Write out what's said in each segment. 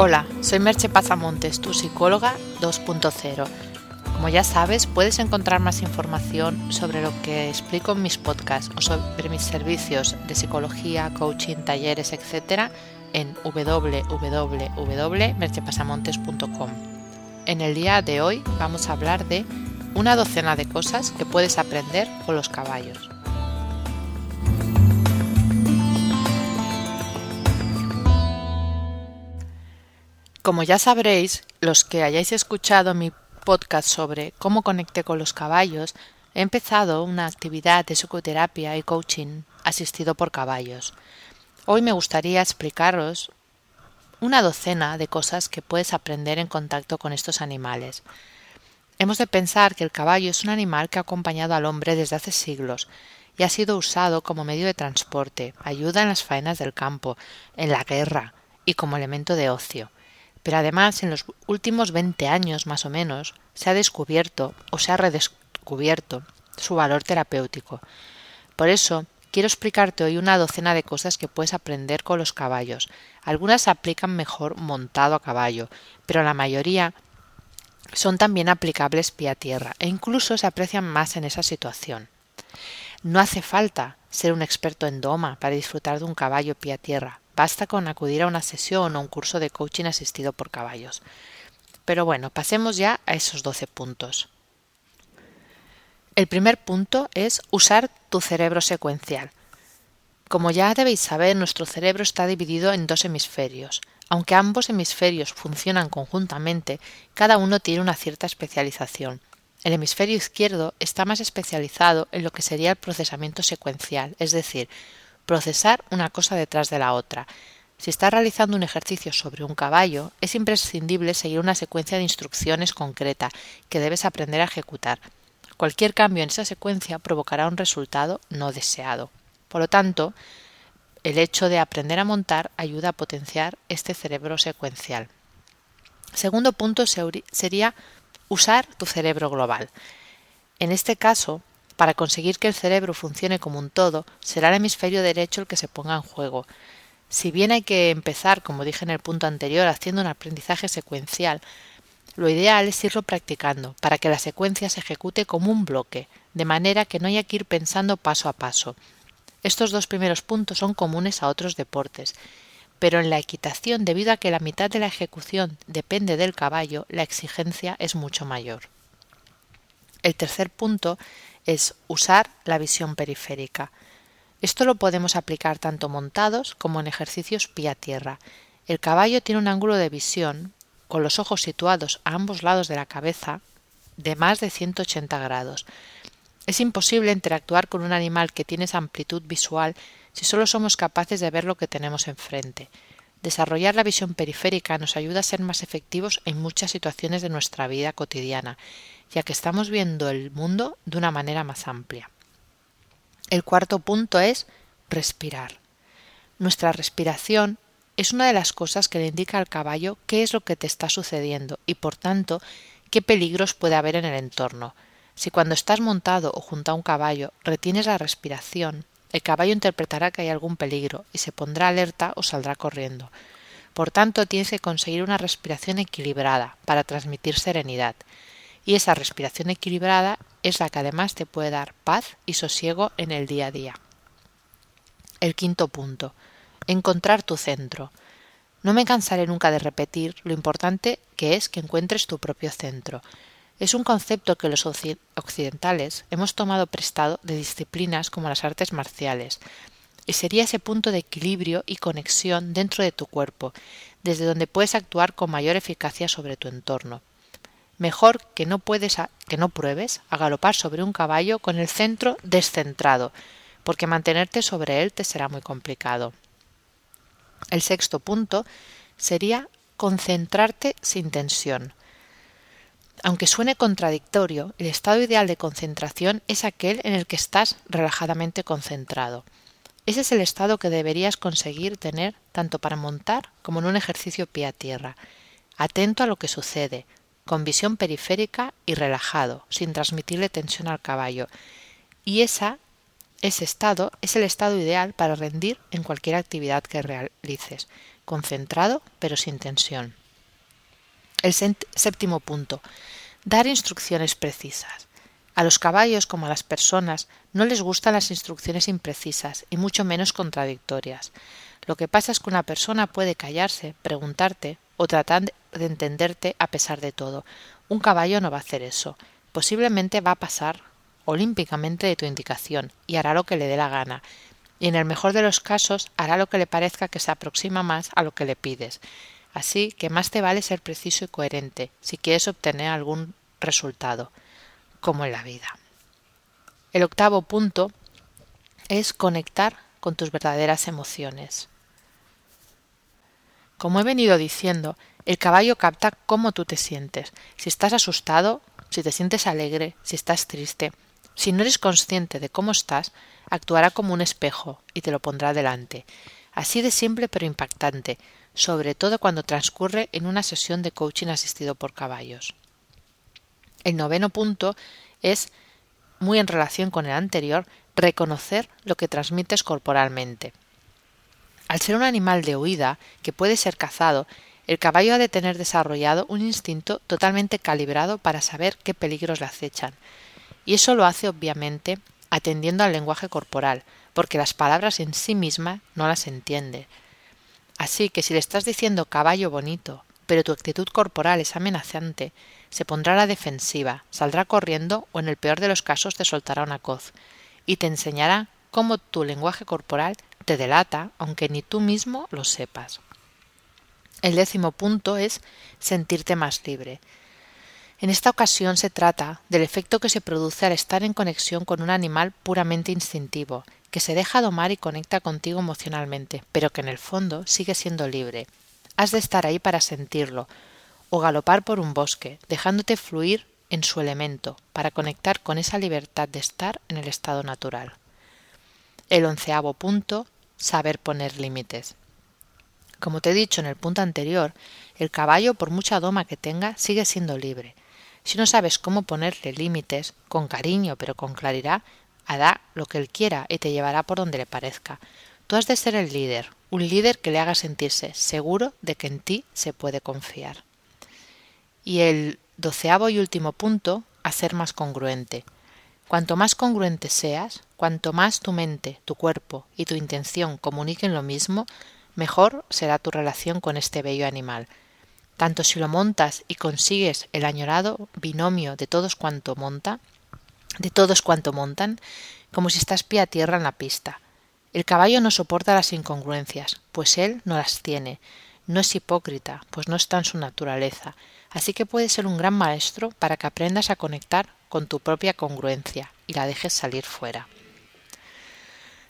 Hola, soy Merche Pazamontes, tu psicóloga 2.0. Como ya sabes, puedes encontrar más información sobre lo que explico en mis podcasts o sobre mis servicios de psicología, coaching, talleres, etc. en www.merchepasamontes.com. En el día de hoy vamos a hablar de una docena de cosas que puedes aprender con los caballos. Como ya sabréis, los que hayáis escuchado mi podcast sobre cómo conecté con los caballos, he empezado una actividad de psicoterapia y coaching asistido por caballos. Hoy me gustaría explicaros una docena de cosas que puedes aprender en contacto con estos animales. Hemos de pensar que el caballo es un animal que ha acompañado al hombre desde hace siglos y ha sido usado como medio de transporte, ayuda en las faenas del campo, en la guerra y como elemento de ocio. Pero además, en los últimos 20 años más o menos, se ha descubierto o se ha redescubierto su valor terapéutico. Por eso, quiero explicarte hoy una docena de cosas que puedes aprender con los caballos. Algunas se aplican mejor montado a caballo, pero la mayoría son también aplicables pie a tierra e incluso se aprecian más en esa situación. No hace falta ser un experto en doma para disfrutar de un caballo pie a tierra. Basta con acudir a una sesión o un curso de coaching asistido por caballos. Pero bueno, pasemos ya a esos 12 puntos. El primer punto es usar tu cerebro secuencial. Como ya debéis saber, nuestro cerebro está dividido en dos hemisferios. Aunque ambos hemisferios funcionan conjuntamente, cada uno tiene una cierta especialización. El hemisferio izquierdo está más especializado en lo que sería el procesamiento secuencial, es decir, procesar una cosa detrás de la otra. Si estás realizando un ejercicio sobre un caballo, es imprescindible seguir una secuencia de instrucciones concreta que debes aprender a ejecutar. Cualquier cambio en esa secuencia provocará un resultado no deseado. Por lo tanto, el hecho de aprender a montar ayuda a potenciar este cerebro secuencial. Segundo punto sería usar tu cerebro global. En este caso, para conseguir que el cerebro funcione como un todo, será el hemisferio derecho el que se ponga en juego. Si bien hay que empezar, como dije en el punto anterior, haciendo un aprendizaje secuencial, lo ideal es irlo practicando para que la secuencia se ejecute como un bloque, de manera que no haya que ir pensando paso a paso. Estos dos primeros puntos son comunes a otros deportes, pero en la equitación, debido a que la mitad de la ejecución depende del caballo, la exigencia es mucho mayor. El tercer punto es usar la visión periférica. Esto lo podemos aplicar tanto montados como en ejercicios pie a tierra. El caballo tiene un ángulo de visión, con los ojos situados a ambos lados de la cabeza, de más de 180 grados. Es imposible interactuar con un animal que tiene esa amplitud visual si solo somos capaces de ver lo que tenemos enfrente. Desarrollar la visión periférica nos ayuda a ser más efectivos en muchas situaciones de nuestra vida cotidiana ya que estamos viendo el mundo de una manera más amplia. El cuarto punto es respirar. Nuestra respiración es una de las cosas que le indica al caballo qué es lo que te está sucediendo y, por tanto, qué peligros puede haber en el entorno. Si cuando estás montado o junto a un caballo retienes la respiración, el caballo interpretará que hay algún peligro y se pondrá alerta o saldrá corriendo. Por tanto, tienes que conseguir una respiración equilibrada para transmitir serenidad y esa respiración equilibrada es la que además te puede dar paz y sosiego en el día a día. El quinto punto. Encontrar tu centro. No me cansaré nunca de repetir lo importante que es que encuentres tu propio centro. Es un concepto que los occidentales hemos tomado prestado de disciplinas como las artes marciales, y sería ese punto de equilibrio y conexión dentro de tu cuerpo, desde donde puedes actuar con mayor eficacia sobre tu entorno. Mejor que no pruebes a galopar sobre un caballo con el centro descentrado, porque mantenerte sobre él te será muy complicado. El sexto punto sería concentrarte sin tensión. Aunque suene contradictorio, el estado ideal de concentración es aquel en el que estás relajadamente concentrado. Ese es el estado que deberías conseguir tener tanto para montar como en un ejercicio pie a tierra, atento a lo que sucede, con visión periférica y relajado, sin transmitirle tensión al caballo. Y esa, ese estado es el estado ideal para rendir en cualquier actividad que realices. concentrado pero sin tensión. El séptimo punto. Dar instrucciones precisas. A los caballos como a las personas no les gustan las instrucciones imprecisas y mucho menos contradictorias. Lo que pasa es que una persona puede callarse, preguntarte o tratar de entenderte a pesar de todo. Un caballo no va a hacer eso. Posiblemente va a pasar olímpicamente de tu indicación y hará lo que le dé la gana. Y en el mejor de los casos hará lo que le parezca que se aproxima más a lo que le pides. Así que más te vale ser preciso y coherente si quieres obtener algún resultado, como en la vida. El octavo punto es conectar con tus verdaderas emociones. Como he venido diciendo, el caballo capta cómo tú te sientes, si estás asustado, si te sientes alegre, si estás triste. Si no eres consciente de cómo estás, actuará como un espejo y te lo pondrá delante. Así de simple pero impactante, sobre todo cuando transcurre en una sesión de coaching asistido por caballos. El noveno punto es, muy en relación con el anterior, reconocer lo que transmites corporalmente. Al ser un animal de huida que puede ser cazado, el caballo ha de tener desarrollado un instinto totalmente calibrado para saber qué peligros le acechan. Y eso lo hace obviamente atendiendo al lenguaje corporal, porque las palabras en sí mismas no las entiende. Así que si le estás diciendo caballo bonito, pero tu actitud corporal es amenazante, se pondrá a la defensiva, saldrá corriendo o en el peor de los casos te soltará una coz, y te enseñará cómo tu lenguaje corporal te delata, aunque ni tú mismo lo sepas. El décimo punto es sentirte más libre. En esta ocasión se trata del efecto que se produce al estar en conexión con un animal puramente instintivo, que se deja domar y conecta contigo emocionalmente, pero que en el fondo sigue siendo libre. Has de estar ahí para sentirlo, o galopar por un bosque, dejándote fluir en su elemento, para conectar con esa libertad de estar en el estado natural. El onceavo punto, saber poner límites. Como te he dicho en el punto anterior, el caballo, por mucha doma que tenga, sigue siendo libre. Si no sabes cómo ponerle límites, con cariño pero con claridad, hará lo que él quiera y te llevará por donde le parezca. Tú has de ser el líder, un líder que le haga sentirse seguro de que en ti se puede confiar. Y el doceavo y último punto, hacer más congruente. Cuanto más congruente seas, cuanto más tu mente, tu cuerpo y tu intención comuniquen lo mismo, mejor será tu relación con este bello animal. Tanto si lo montas y consigues el añorado binomio de todos cuanto monta, de todos cuanto montan, como si estás pie a tierra en la pista. El caballo no soporta las incongruencias, pues él no las tiene. No es hipócrita, pues no está en su naturaleza. Así que puede ser un gran maestro para que aprendas a conectar con tu propia congruencia y la dejes salir fuera.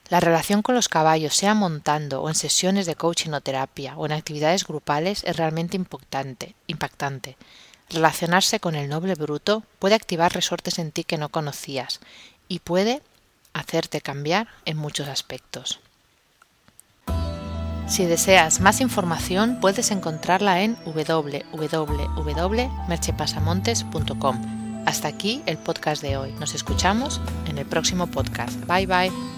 La relación con los caballos, sea montando o en sesiones de coaching o terapia o en actividades grupales, es realmente impactante. impactante. Relacionarse con el noble bruto puede activar resortes en ti que no conocías y puede hacerte cambiar en muchos aspectos. Si deseas más información puedes encontrarla en www.merchepasamontes.com. Hasta aquí el podcast de hoy. Nos escuchamos en el próximo podcast. Bye bye.